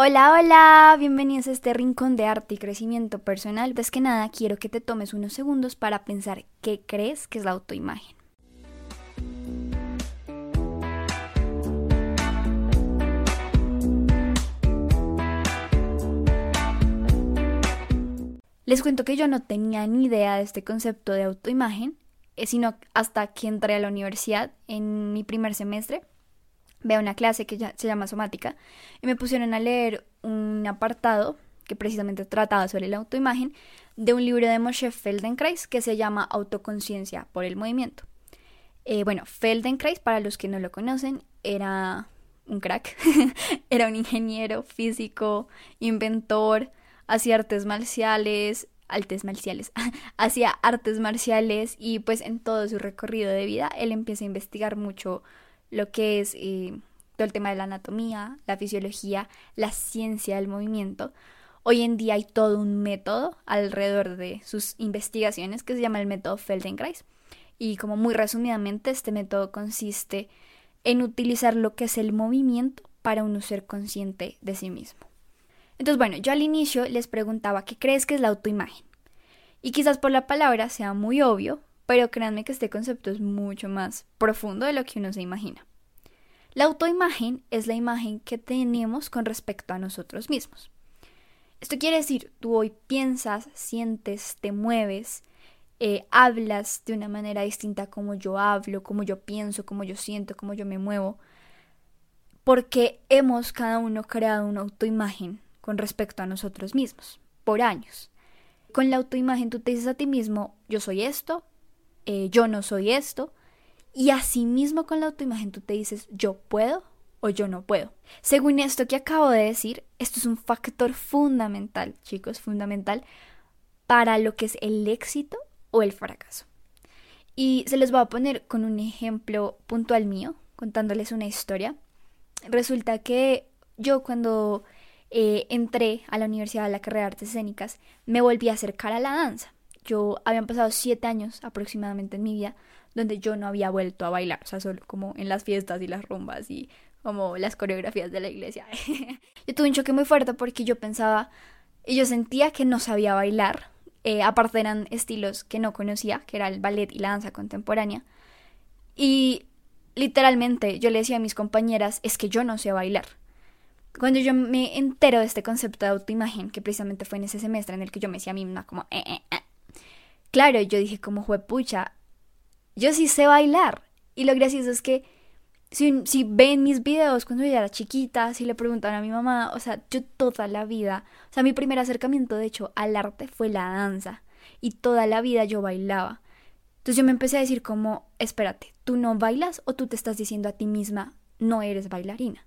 Hola, hola, bienvenidos a este rincón de arte y crecimiento personal. Antes que nada, quiero que te tomes unos segundos para pensar qué crees que es la autoimagen. Les cuento que yo no tenía ni idea de este concepto de autoimagen, eh, sino hasta que entré a la universidad en mi primer semestre veo una clase que ya se llama somática y me pusieron a leer un apartado que precisamente trataba sobre la autoimagen de un libro de Moshe Feldenkrais que se llama Autoconciencia por el movimiento. Eh, bueno, Feldenkrais, para los que no lo conocen, era un crack, era un ingeniero físico, inventor, hacía artes marciales, artes marciales, hacía artes marciales y pues en todo su recorrido de vida él empieza a investigar mucho lo que es eh, todo el tema de la anatomía, la fisiología, la ciencia del movimiento. Hoy en día hay todo un método alrededor de sus investigaciones que se llama el método Feldenkrais. Y como muy resumidamente, este método consiste en utilizar lo que es el movimiento para uno ser consciente de sí mismo. Entonces, bueno, yo al inicio les preguntaba qué crees que es la autoimagen. Y quizás por la palabra sea muy obvio, pero créanme que este concepto es mucho más profundo de lo que uno se imagina. La autoimagen es la imagen que tenemos con respecto a nosotros mismos. Esto quiere decir, tú hoy piensas, sientes, te mueves, eh, hablas de una manera distinta como yo hablo, como yo pienso, como yo siento, como yo me muevo, porque hemos cada uno creado una autoimagen con respecto a nosotros mismos, por años. Con la autoimagen tú te dices a ti mismo, yo soy esto, eh, yo no soy esto. Y asimismo con la autoimagen tú te dices yo puedo o yo no puedo. Según esto que acabo de decir, esto es un factor fundamental, chicos, fundamental para lo que es el éxito o el fracaso. Y se les voy a poner con un ejemplo puntual mío, contándoles una historia. Resulta que yo cuando eh, entré a la universidad de la carrera de artes escénicas, me volví a acercar a la danza yo habían pasado siete años aproximadamente en mi vida donde yo no había vuelto a bailar, o sea, solo como en las fiestas y las rumbas y como las coreografías de la iglesia. yo tuve un choque muy fuerte porque yo pensaba y yo sentía que no sabía bailar, eh, aparte eran estilos que no conocía, que era el ballet y la danza contemporánea. Y literalmente yo le decía a mis compañeras, es que yo no sé bailar. Cuando yo me entero de este concepto de autoimagen, que precisamente fue en ese semestre en el que yo me decía a mí misma como, eh, eh, eh Claro, yo dije como juepucha, yo sí sé bailar. Y lo gracioso es que si, si ven mis videos cuando yo era chiquita, si le preguntan a mi mamá, o sea, yo toda la vida, o sea, mi primer acercamiento de hecho al arte fue la danza. Y toda la vida yo bailaba. Entonces yo me empecé a decir como, espérate, ¿tú no bailas o tú te estás diciendo a ti misma, no eres bailarina?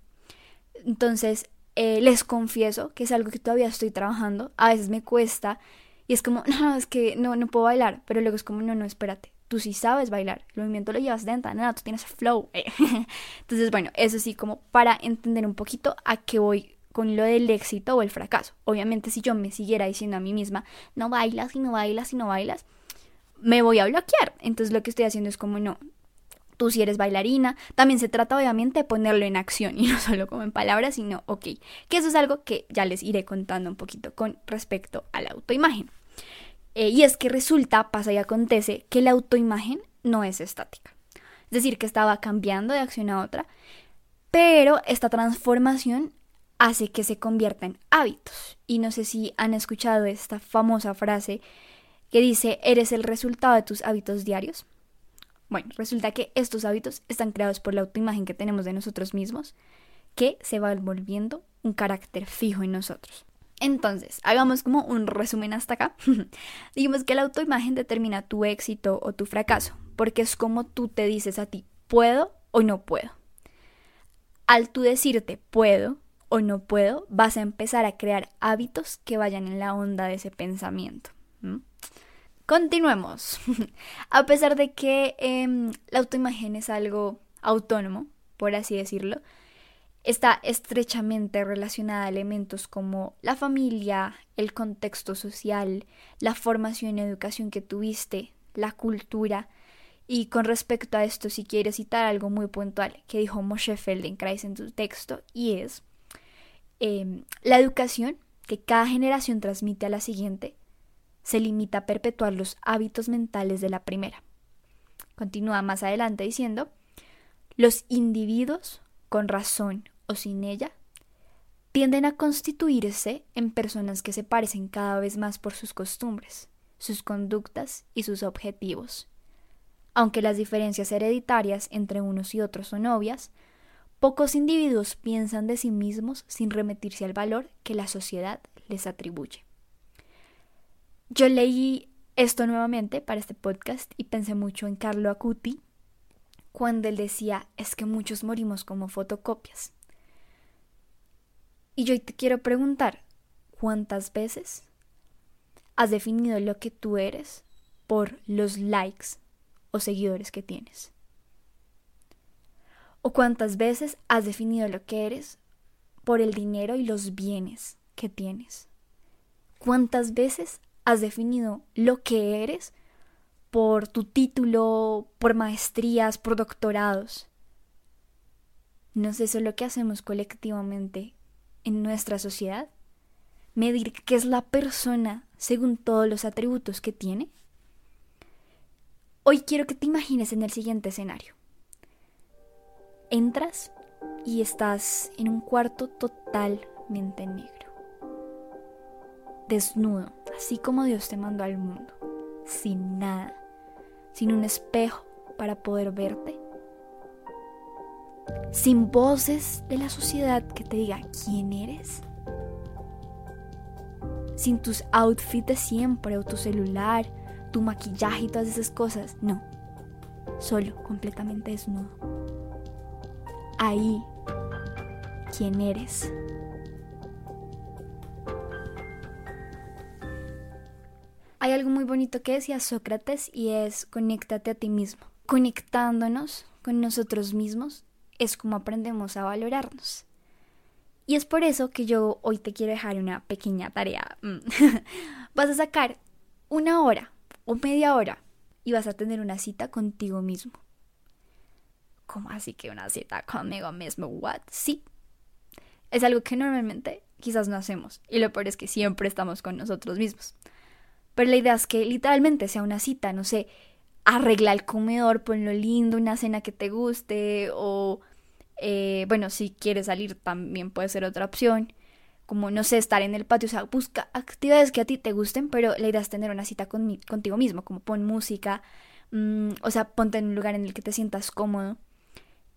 Entonces, eh, les confieso que es algo que todavía estoy trabajando. A veces me cuesta y es como, no, es que no, no puedo bailar. Pero luego es como, no, no, espérate. Tú sí sabes bailar. El movimiento lo llevas dentro, nada, tú tienes flow. Entonces, bueno, eso sí, como para entender un poquito a qué voy con lo del éxito o el fracaso. Obviamente, si yo me siguiera diciendo a mí misma, no bailas y no bailas y no bailas, me voy a bloquear. Entonces, lo que estoy haciendo es como, no, tú si eres bailarina. También se trata obviamente de ponerlo en acción y no solo como en palabras, sino, ok, que eso es algo que ya les iré contando un poquito con respecto a la autoimagen. Eh, y es que resulta, pasa y acontece, que la autoimagen no es estática. Es decir, que estaba cambiando de acción a otra, pero esta transformación hace que se convierta en hábitos. Y no sé si han escuchado esta famosa frase que dice, eres el resultado de tus hábitos diarios. Bueno, resulta que estos hábitos están creados por la autoimagen que tenemos de nosotros mismos, que se va volviendo un carácter fijo en nosotros. Entonces, hagamos como un resumen hasta acá. Digamos que la autoimagen determina tu éxito o tu fracaso, porque es como tú te dices a ti, puedo o no puedo. Al tú decirte puedo o no puedo, vas a empezar a crear hábitos que vayan en la onda de ese pensamiento. Continuemos. a pesar de que em, la autoimagen es algo autónomo, por así decirlo, está estrechamente relacionada a elementos como la familia, el contexto social, la formación y educación que tuviste, la cultura. Y con respecto a esto, si quiero citar algo muy puntual que dijo Moshe Feldenkrais en su texto, y es, em, la educación que cada generación transmite a la siguiente se limita a perpetuar los hábitos mentales de la primera. Continúa más adelante diciendo, los individuos, con razón o sin ella, tienden a constituirse en personas que se parecen cada vez más por sus costumbres, sus conductas y sus objetivos. Aunque las diferencias hereditarias entre unos y otros son obvias, pocos individuos piensan de sí mismos sin remitirse al valor que la sociedad les atribuye. Yo leí esto nuevamente para este podcast y pensé mucho en Carlo Acuti cuando él decía es que muchos morimos como fotocopias. Y yo te quiero preguntar, ¿cuántas veces has definido lo que tú eres por los likes o seguidores que tienes? ¿O cuántas veces has definido lo que eres por el dinero y los bienes que tienes? ¿Cuántas veces has definido lo que eres por tu título, por maestrías, por doctorados? ¿No es eso lo que hacemos colectivamente en nuestra sociedad? ¿Medir qué es la persona según todos los atributos que tiene? Hoy quiero que te imagines en el siguiente escenario. Entras y estás en un cuarto totalmente negro. Desnudo, así como Dios te mandó al mundo, sin nada, sin un espejo para poder verte, sin voces de la sociedad que te digan quién eres, sin tus outfits de siempre o tu celular, tu maquillaje y todas esas cosas, no, solo, completamente desnudo. Ahí, quién eres. Hay algo muy bonito que decía Sócrates y es conéctate a ti mismo. Conectándonos con nosotros mismos es como aprendemos a valorarnos. Y es por eso que yo hoy te quiero dejar una pequeña tarea. Mm. vas a sacar una hora o media hora y vas a tener una cita contigo mismo. ¿Cómo así que una cita conmigo mismo? ¿What? Sí. Es algo que normalmente quizás no hacemos. Y lo peor es que siempre estamos con nosotros mismos. Pero la idea es que literalmente sea una cita, no sé, arregla el comedor, ponlo lindo, una cena que te guste o, eh, bueno, si quieres salir también puede ser otra opción. Como, no sé, estar en el patio, o sea, busca actividades que a ti te gusten, pero la idea es tener una cita contigo mismo, como pon música, mm, o sea, ponte en un lugar en el que te sientas cómodo.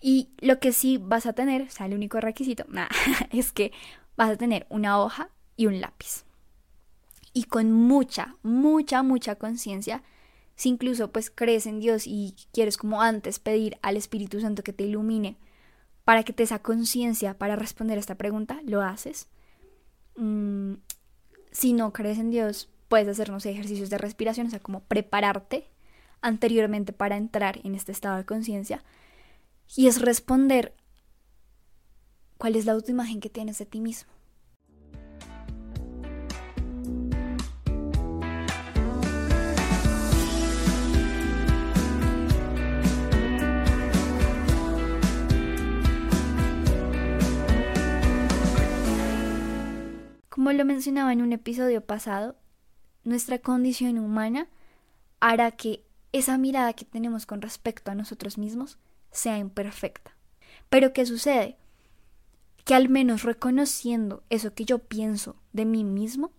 Y lo que sí vas a tener, o sea, el único requisito, nada, es que vas a tener una hoja y un lápiz y con mucha, mucha, mucha conciencia, si incluso pues crees en Dios y quieres como antes pedir al Espíritu Santo que te ilumine para que te esa conciencia para responder a esta pregunta, lo haces. Mm, si no crees en Dios, puedes hacer, no sé, ejercicios de respiración, o sea, como prepararte anteriormente para entrar en este estado de conciencia. Y es responder cuál es la autoimagen que tienes de ti mismo. Lo mencionaba en un episodio pasado, nuestra condición humana hará que esa mirada que tenemos con respecto a nosotros mismos sea imperfecta. Pero ¿qué sucede? Que al menos reconociendo eso que yo pienso de mí mismo,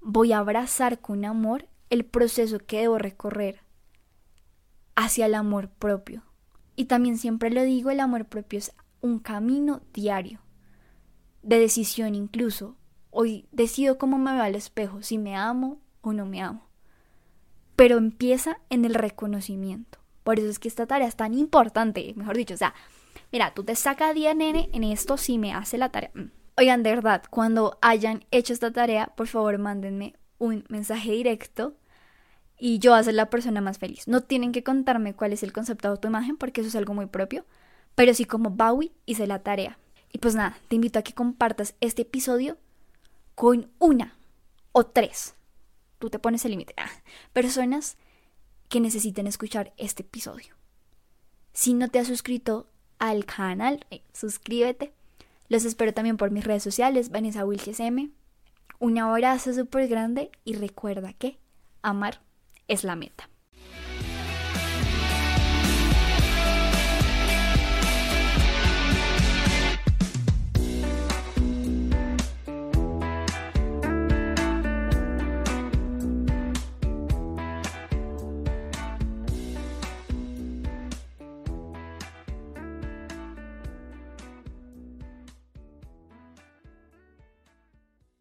voy a abrazar con amor el proceso que debo recorrer hacia el amor propio. Y también siempre lo digo, el amor propio es un camino diario, de decisión incluso, Hoy decido cómo me veo al espejo, si me amo o no me amo. Pero empieza en el reconocimiento. Por eso es que esta tarea es tan importante, mejor dicho, o sea, mira, tú te sacas 10 nene en esto si me hace la tarea. Mm. Oigan, de verdad, cuando hayan hecho esta tarea, por favor, mándenme un mensaje directo y yo voy a ser la persona más feliz. No tienen que contarme cuál es el concepto de autoimagen porque eso es algo muy propio, pero sí como Bowie hice la tarea. Y pues nada, te invito a que compartas este episodio con una o tres, tú te pones el límite, ah, personas que necesiten escuchar este episodio. Si no te has suscrito al canal, eh, suscríbete, Los espero también por mis redes sociales, Vanessa Wilches M. Un abrazo súper grande y recuerda que amar es la meta.